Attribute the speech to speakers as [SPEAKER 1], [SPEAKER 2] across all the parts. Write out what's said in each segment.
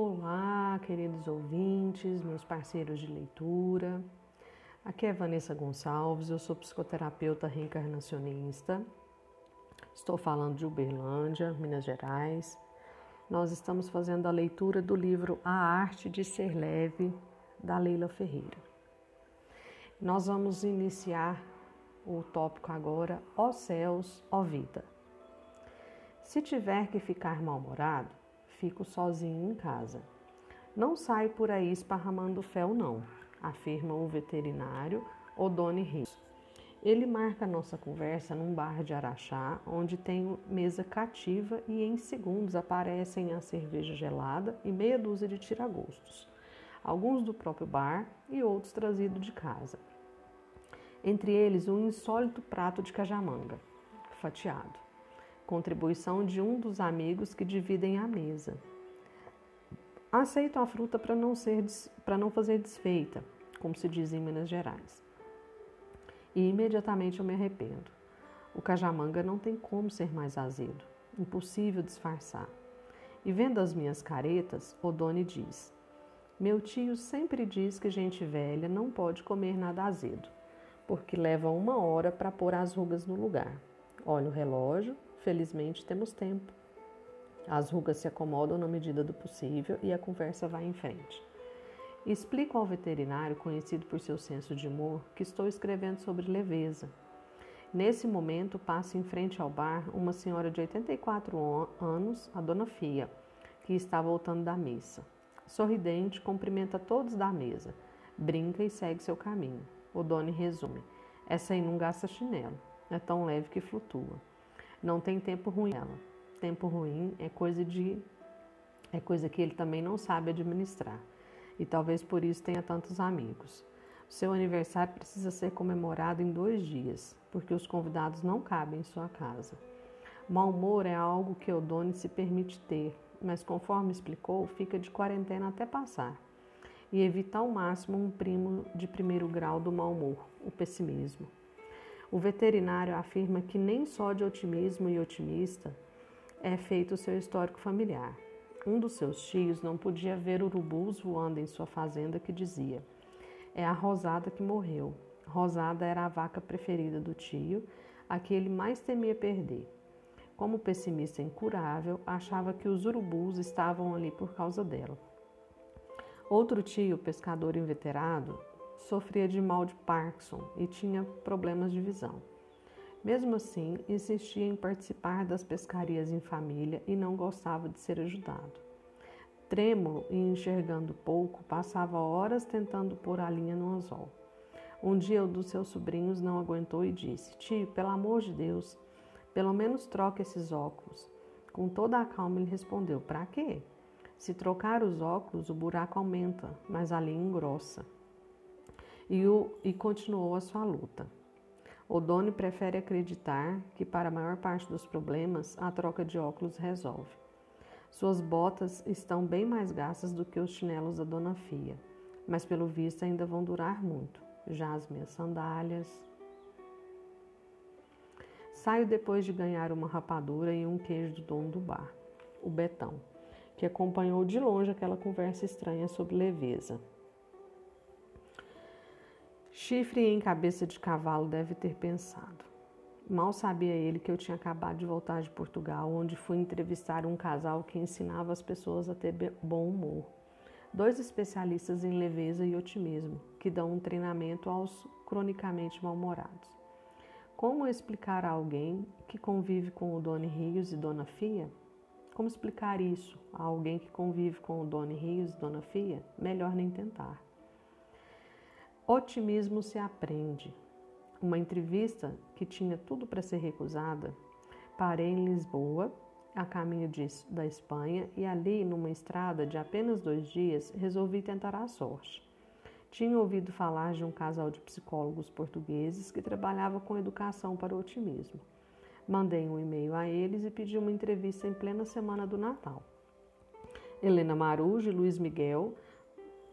[SPEAKER 1] Olá, queridos ouvintes, meus parceiros de leitura. Aqui é Vanessa Gonçalves, eu sou psicoterapeuta reencarnacionista. Estou falando de Uberlândia, Minas Gerais. Nós estamos fazendo a leitura do livro A Arte de Ser Leve, da Leila Ferreira. Nós vamos iniciar o tópico agora, ó céus, ó vida. Se tiver que ficar mal-humorado, fico sozinho em casa. Não saio por aí esparramando fel, não, afirma o veterinário Odone Rios. Ele marca nossa conversa num bar de Araxá, onde tem mesa cativa e em segundos aparecem a cerveja gelada e meia dúzia de tiragostos, alguns do próprio bar e outros trazidos de casa. Entre eles, um insólito prato de cajamanga, fatiado, contribuição de um dos amigos que dividem a mesa. Aceito a fruta para não, ser, não fazer desfeita, como se diz em Minas Gerais e imediatamente eu me arrependo. O cajamanga não tem como ser mais azedo, impossível disfarçar. E vendo as minhas caretas, Odone diz: Meu tio sempre diz que gente velha não pode comer nada azedo, porque leva uma hora para pôr as rugas no lugar. Olha o relógio, felizmente temos tempo. As rugas se acomodam na medida do possível e a conversa vai em frente. Explico ao veterinário, conhecido por seu senso de humor, que estou escrevendo sobre leveza. Nesse momento, passa em frente ao bar uma senhora de 84 anos, a dona Fia, que está voltando da missa. Sorridente, cumprimenta todos da mesa, brinca e segue seu caminho. O Doni resume: essa aí não gasta chinelo, é tão leve que flutua. Não tem tempo ruim ela. Tempo ruim é coisa de é coisa que ele também não sabe administrar e talvez por isso tenha tantos amigos. O seu aniversário precisa ser comemorado em dois dias, porque os convidados não cabem em sua casa. Mau humor é algo que Odone se permite ter, mas conforme explicou, fica de quarentena até passar. E evita ao máximo um primo de primeiro grau do mau humor, o pessimismo. O veterinário afirma que nem só de otimismo e otimista é feito o seu histórico familiar. Um dos seus tios não podia ver urubus voando em sua fazenda que dizia: É a Rosada que morreu. Rosada era a vaca preferida do tio, a que ele mais temia perder. Como pessimista incurável, achava que os urubus estavam ali por causa dela. Outro tio, pescador inveterado, sofria de mal de Parkinson e tinha problemas de visão. Mesmo assim, insistia em participar das pescarias em família e não gostava de ser ajudado. Trêmulo e enxergando pouco, passava horas tentando pôr a linha no anzol. Um dia, um dos seus sobrinhos não aguentou e disse: Tio, pelo amor de Deus, pelo menos troque esses óculos. Com toda a calma, ele respondeu: Para quê? Se trocar os óculos, o buraco aumenta, mas a linha engrossa. E, o, e continuou a sua luta. Odone prefere acreditar que, para a maior parte dos problemas, a troca de óculos resolve. Suas botas estão bem mais gastas do que os chinelos da Dona Fia, mas pelo visto ainda vão durar muito. Já as minhas sandálias. Saio depois de ganhar uma rapadura e um queijo do dono do bar, o Betão, que acompanhou de longe aquela conversa estranha sobre leveza. Chifre em cabeça de cavalo deve ter pensado. Mal sabia ele que eu tinha acabado de voltar de Portugal, onde fui entrevistar um casal que ensinava as pessoas a ter bom humor. Dois especialistas em leveza e otimismo, que dão um treinamento aos cronicamente mal-humorados. Como explicar a alguém que convive com o Doni Rios e Dona Fia? Como explicar isso a alguém que convive com o Doni Rios e Dona Fia? Melhor nem tentar. Otimismo se aprende. Uma entrevista que tinha tudo para ser recusada, parei em Lisboa, a caminho de, da Espanha, e ali, numa estrada de apenas dois dias, resolvi tentar a sorte. Tinha ouvido falar de um casal de psicólogos portugueses que trabalhava com educação para o otimismo. Mandei um e-mail a eles e pedi uma entrevista em plena semana do Natal. Helena Marujo e Luiz Miguel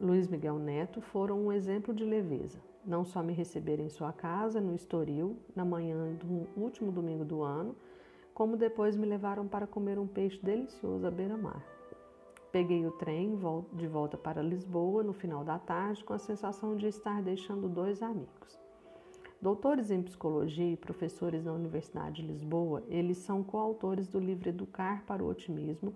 [SPEAKER 1] Luiz Miguel Neto foram um exemplo de leveza. Não só me receberam em sua casa, no Estoril, na manhã do último domingo do ano, como depois me levaram para comer um peixe delicioso à beira-mar. Peguei o trem de volta para Lisboa no final da tarde com a sensação de estar deixando dois amigos. Doutores em psicologia e professores na Universidade de Lisboa, eles são coautores do livro Educar para o Otimismo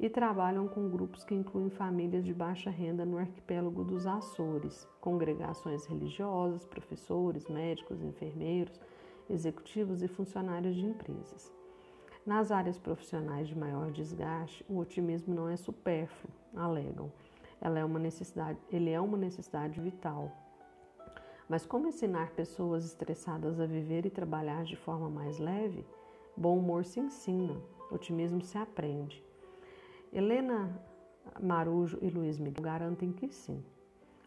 [SPEAKER 1] e trabalham com grupos que incluem famílias de baixa renda no arquipélago dos Açores, congregações religiosas, professores, médicos, enfermeiros, executivos e funcionários de empresas. Nas áreas profissionais de maior desgaste, o otimismo não é supérfluo, alegam. Ela é uma necessidade, ele é uma necessidade vital. Mas como ensinar pessoas estressadas a viver e trabalhar de forma mais leve? Bom humor se ensina, otimismo se aprende. Helena Marujo e Luiz Miguel garantem que sim.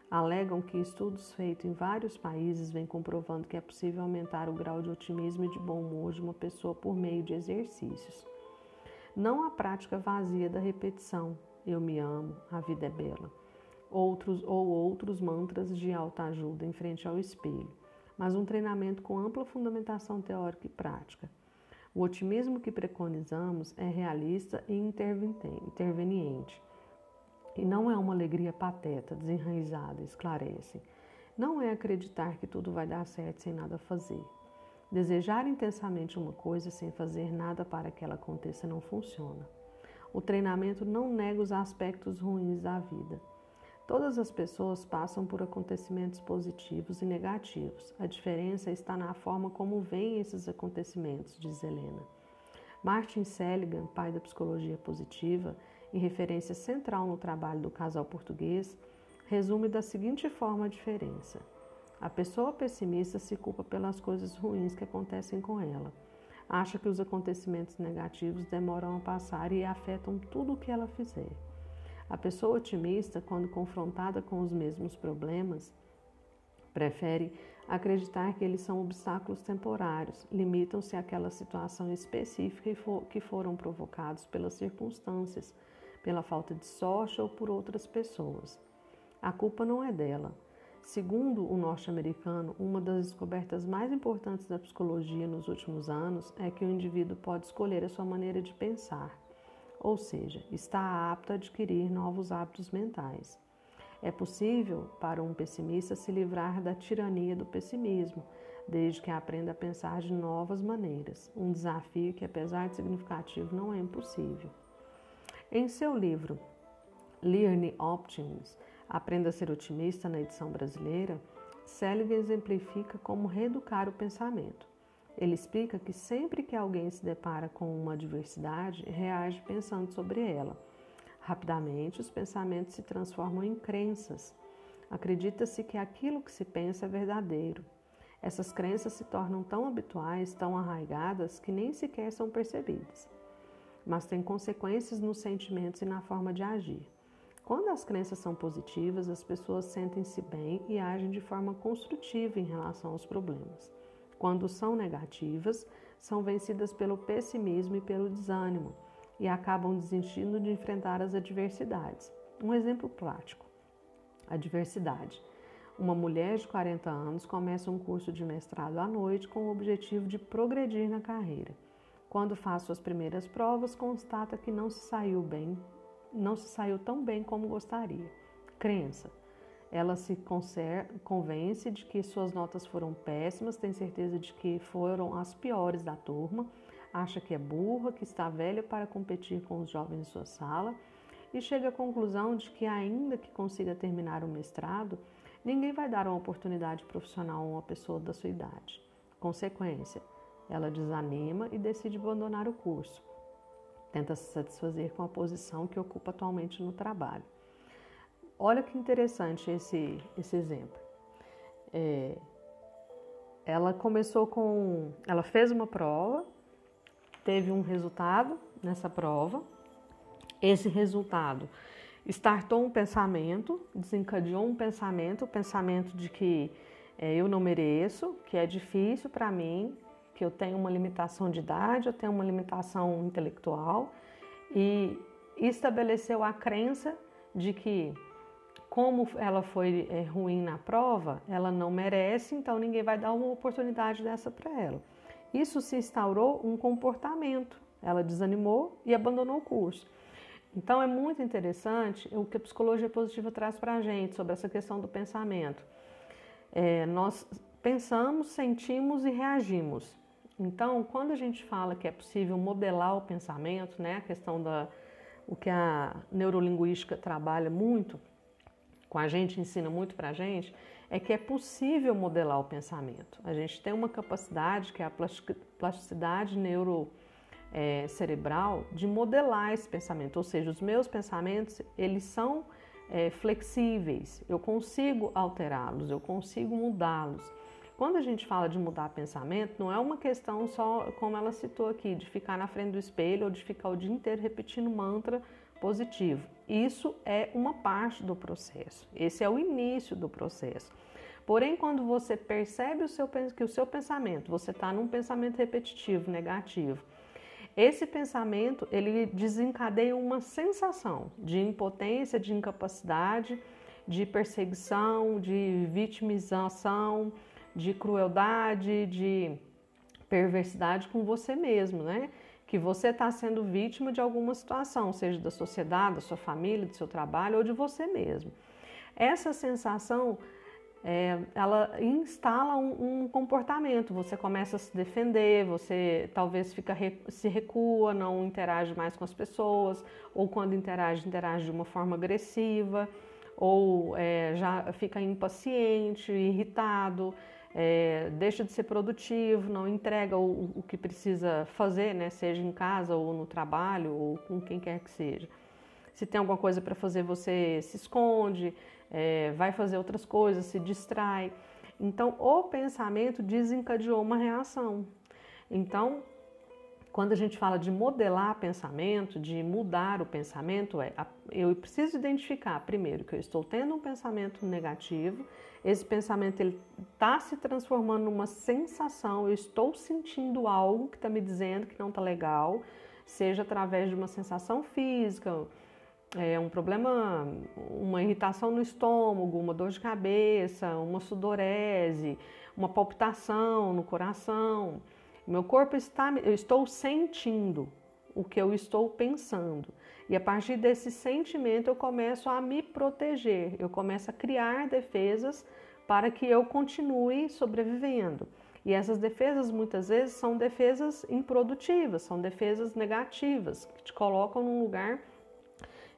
[SPEAKER 1] Alegam que estudos feitos em vários países vêm comprovando que é possível aumentar o grau de otimismo e de bom humor de uma pessoa por meio de exercícios. Não a prática vazia da repetição, eu me amo, a vida é bela, outros ou outros mantras de alta ajuda em frente ao espelho, mas um treinamento com ampla fundamentação teórica e prática o otimismo que preconizamos é realista e interveniente. E não é uma alegria pateta, desenraizada, esclarece. Não é acreditar que tudo vai dar certo sem nada fazer. Desejar intensamente uma coisa sem fazer nada para que ela aconteça não funciona. O treinamento não nega os aspectos ruins da vida. Todas as pessoas passam por acontecimentos positivos e negativos. A diferença está na forma como veem esses acontecimentos, diz Helena. Martin Seligman, pai da psicologia positiva e referência central no trabalho do casal português, resume da seguinte forma a diferença. A pessoa pessimista se culpa pelas coisas ruins que acontecem com ela. Acha que os acontecimentos negativos demoram a passar e afetam tudo o que ela fizer. A pessoa otimista, quando confrontada com os mesmos problemas, prefere acreditar que eles são obstáculos temporários, limitam-se àquela situação específica que foram provocados pelas circunstâncias, pela falta de sorte ou por outras pessoas. A culpa não é dela. Segundo o norte-americano, uma das descobertas mais importantes da psicologia nos últimos anos é que o indivíduo pode escolher a sua maneira de pensar ou seja, está apto a adquirir novos hábitos mentais. É possível para um pessimista se livrar da tirania do pessimismo, desde que aprenda a pensar de novas maneiras, um desafio que, apesar de significativo, não é impossível. Em seu livro Learn Optimism, Aprenda a ser otimista na edição brasileira, Selig exemplifica como reeducar o pensamento. Ele explica que sempre que alguém se depara com uma adversidade, reage pensando sobre ela. Rapidamente, os pensamentos se transformam em crenças. Acredita-se que aquilo que se pensa é verdadeiro. Essas crenças se tornam tão habituais, tão arraigadas, que nem sequer são percebidas. Mas têm consequências nos sentimentos e na forma de agir. Quando as crenças são positivas, as pessoas sentem-se bem e agem de forma construtiva em relação aos problemas quando são negativas, são vencidas pelo pessimismo e pelo desânimo e acabam desistindo de enfrentar as adversidades. Um exemplo prático: a diversidade. Uma mulher de 40 anos começa um curso de mestrado à noite com o objetivo de progredir na carreira. Quando faz suas primeiras provas, constata que não se saiu bem, não se saiu tão bem como gostaria. Crença ela se convence de que suas notas foram péssimas, tem certeza de que foram as piores da turma, acha que é burra, que está velha para competir com os jovens de sua sala e chega à conclusão de que, ainda que consiga terminar o mestrado, ninguém vai dar uma oportunidade profissional a uma pessoa da sua idade. Consequência, ela desanima e decide abandonar o curso. Tenta se satisfazer com a posição que ocupa atualmente no trabalho. Olha que interessante esse, esse exemplo. É, ela começou com. Ela fez uma prova, teve um resultado nessa prova. Esse resultado startou um pensamento, desencadeou um pensamento, o pensamento de que é, eu não mereço, que é difícil para mim, que eu tenho uma limitação de idade, eu tenho uma limitação intelectual, e estabeleceu a crença de que como ela foi é, ruim na prova, ela não merece, então ninguém vai dar uma oportunidade dessa para ela. Isso se instaurou um comportamento. Ela desanimou e abandonou o curso. Então é muito interessante o que a psicologia positiva traz para a gente sobre essa questão do pensamento. É, nós pensamos, sentimos e reagimos. Então, quando a gente fala que é possível modelar o pensamento, né, a questão da o que a neurolinguística trabalha muito com a gente, ensina muito para a gente, é que é possível modelar o pensamento. A gente tem uma capacidade, que é a plasticidade neuro é, de modelar esse pensamento. Ou seja, os meus pensamentos, eles são é, flexíveis, eu consigo alterá-los, eu consigo mudá-los. Quando a gente fala de mudar pensamento, não é uma questão só, como ela citou aqui, de ficar na frente do espelho ou de ficar o dia inteiro repetindo mantra positivo. Isso é uma parte do processo. Esse é o início do processo. Porém, quando você percebe o seu, que o seu pensamento, você está num pensamento repetitivo, negativo, esse pensamento ele desencadeia uma sensação de impotência, de incapacidade, de perseguição, de vitimização, de crueldade, de perversidade com você mesmo, né? Que você está sendo vítima de alguma situação, seja da sociedade, da sua família, do seu trabalho ou de você mesmo. Essa sensação é, ela instala um, um, comportamento. Você começa a se defender, você talvez fica, se recua, não interage mais com as pessoas, ou quando interage, interage de uma forma agressiva, ou é, já fica impaciente, irritado é, deixa de ser produtivo, não entrega o, o, que precisa fazer, né, seja em casa ou no trabalho ou com quem quer que seja. Se tem alguma coisa para fazer, você se esconde, é, vai fazer outras coisas, se distrai. Então, o pensamento desencadeou uma reação. Então, quando a gente fala de modelar pensamento, de mudar o pensamento, é eu preciso identificar primeiro que eu estou tendo um pensamento negativo, esse pensamento ele está se transformando numa sensação, eu estou sentindo algo que está me dizendo que não está legal, seja através de uma sensação física, é, um problema, uma irritação no estômago, uma dor de cabeça, uma sudorese, uma palpitação no coração. Meu corpo está, eu estou sentindo o que eu estou pensando. E a partir desse sentimento eu começo a me proteger, eu começo a criar defesas para que eu continue sobrevivendo. E essas defesas muitas vezes são defesas improdutivas, são defesas negativas, que te colocam num lugar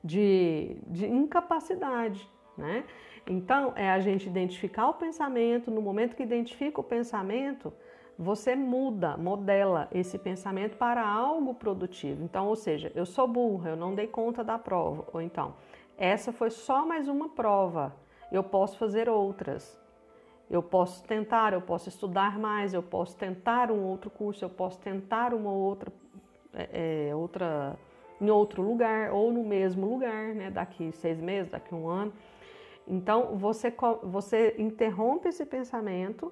[SPEAKER 1] de, de incapacidade, né? Então, é a gente identificar o pensamento, no momento que identifica o pensamento, você muda, modela esse pensamento para algo produtivo. Então, ou seja, eu sou burra, eu não dei conta da prova, ou então, essa foi só mais uma prova, eu posso fazer outras. Eu posso tentar, eu posso estudar mais, eu posso tentar um outro curso, eu posso tentar uma outra, é, é outra em outro lugar ou no mesmo lugar, né? Daqui seis meses, daqui um ano. Então você, você interrompe esse pensamento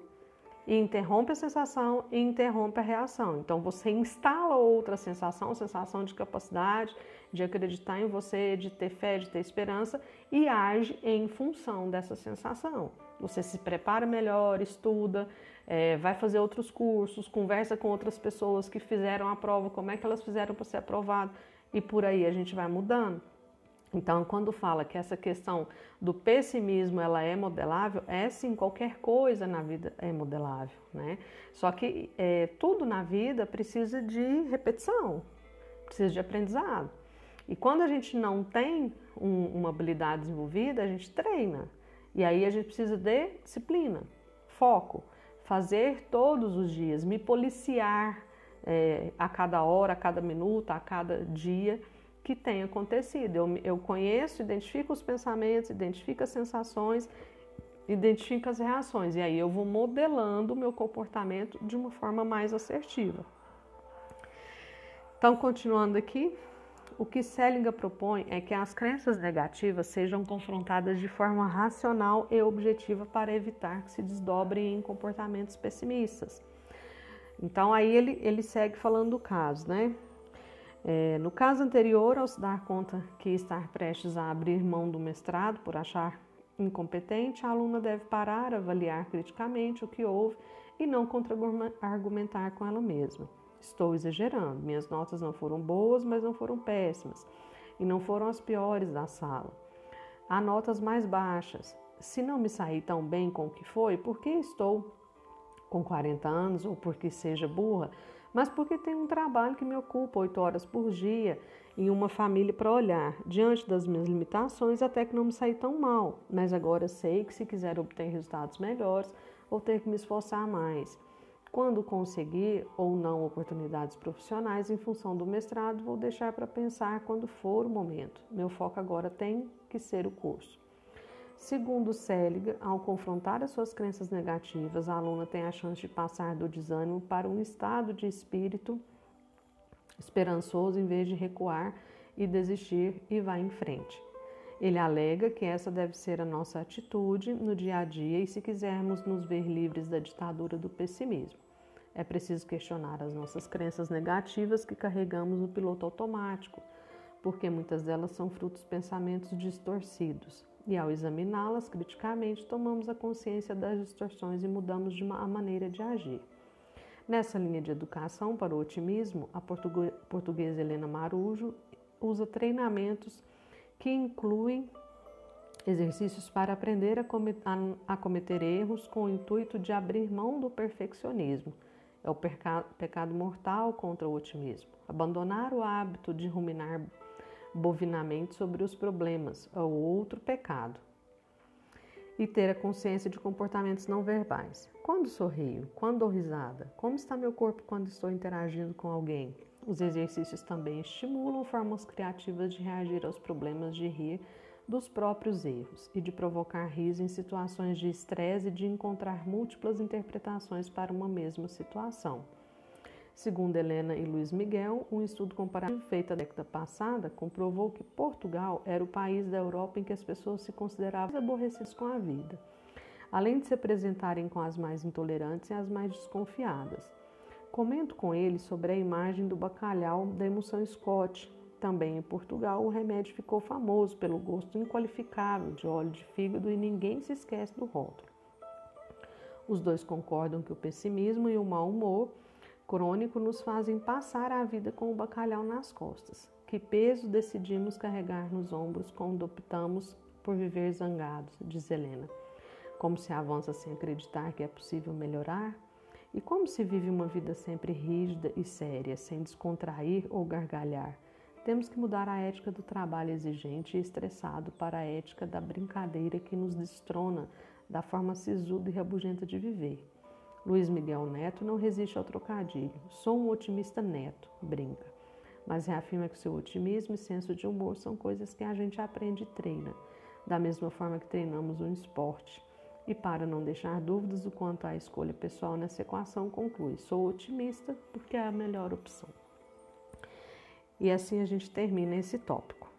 [SPEAKER 1] e interrompe a sensação e interrompe a reação. Então você instala outra sensação, sensação de capacidade, de acreditar em você, de ter fé, de ter esperança e age em função dessa sensação. Você se prepara melhor, estuda, é, vai fazer outros cursos, conversa com outras pessoas que fizeram a prova, como é que elas fizeram para ser aprovado e por aí a gente vai mudando. Então, quando fala que essa questão do pessimismo ela é modelável, é sim, qualquer coisa na vida é modelável, né? Só que é, tudo na vida precisa de repetição, precisa de aprendizado. E quando a gente não tem um, uma habilidade desenvolvida, a gente treina. E aí a gente precisa de disciplina, foco, fazer todos os dias, me policiar é, a cada hora, a cada minuto, a cada dia que tem acontecido. Eu, eu conheço, identifico os pensamentos, identifico as sensações, identifico as reações. E aí eu vou modelando o meu comportamento de uma forma mais assertiva. Então, continuando aqui, o que Selinger propõe é que as crenças negativas sejam confrontadas de forma racional e objetiva para evitar que se desdobrem em comportamentos pessimistas. Então, aí ele, ele segue falando do caso, né? É, no caso anterior, ao se dar conta que estar prestes a abrir mão do mestrado por achar incompetente, a aluna deve parar, avaliar criticamente o que houve e não contra-argumentar com ela mesma. Estou exagerando, minhas notas não foram boas, mas não foram péssimas. e não foram as piores da sala. Há notas mais baixas. Se não me saí tão bem com o que foi, por que estou com 40 anos ou porque seja burra, mas porque tenho um trabalho que me ocupa oito horas por dia em uma família para olhar. Diante das minhas limitações, até que não me saí tão mal, mas agora sei que se quiser obter resultados melhores, vou ter que me esforçar mais. Quando conseguir ou não oportunidades profissionais em função do mestrado, vou deixar para pensar quando for o momento. Meu foco agora tem que ser o curso. Segundo Selig, ao confrontar as suas crenças negativas, a aluna tem a chance de passar do desânimo para um estado de espírito esperançoso em vez de recuar e desistir e vai em frente. Ele alega que essa deve ser a nossa atitude no dia a dia e se quisermos nos ver livres da ditadura do pessimismo. É preciso questionar as nossas crenças negativas que carregamos no piloto automático, porque muitas delas são frutos de pensamentos distorcidos. E ao examiná-las criticamente, tomamos a consciência das distorções e mudamos de a maneira de agir. Nessa linha de educação para o otimismo, a portuguesa Helena Marujo usa treinamentos que incluem exercícios para aprender a cometer erros com o intuito de abrir mão do perfeccionismo. É o pecado mortal contra o otimismo. Abandonar o hábito de ruminar bovinamente sobre os problemas, é outro pecado. E ter a consciência de comportamentos não verbais. Quando sorrio? Quando dou risada? Como está meu corpo quando estou interagindo com alguém? Os exercícios também estimulam formas criativas de reagir aos problemas de rir dos próprios erros e de provocar riso em situações de estresse e de encontrar múltiplas interpretações para uma mesma situação. Segundo Helena e Luiz Miguel, um estudo comparativo feito na década passada comprovou que Portugal era o país da Europa em que as pessoas se consideravam aborrecidas com a vida, além de se apresentarem com as mais intolerantes e as mais desconfiadas. Comento com ele sobre a imagem do bacalhau da emoção Scott. Também em Portugal, o remédio ficou famoso pelo gosto inqualificável de óleo de fígado e ninguém se esquece do rótulo. Os dois concordam que o pessimismo e o mau humor crônico nos fazem passar a vida com o bacalhau nas costas. Que peso decidimos carregar nos ombros quando optamos por viver zangados, diz Helena. Como se avança sem acreditar que é possível melhorar? E como se vive uma vida sempre rígida e séria, sem descontrair ou gargalhar? Temos que mudar a ética do trabalho exigente e estressado para a ética da brincadeira que nos destrona da forma sisuda e rabugenta de viver. Luiz Miguel Neto não resiste ao trocadilho. Sou um otimista neto, brinca. Mas reafirma que seu otimismo e senso de humor são coisas que a gente aprende e treina, da mesma forma que treinamos um esporte. E para não deixar dúvidas do quanto à escolha pessoal nessa equação, conclui: sou otimista porque é a melhor opção. E assim a gente termina esse tópico.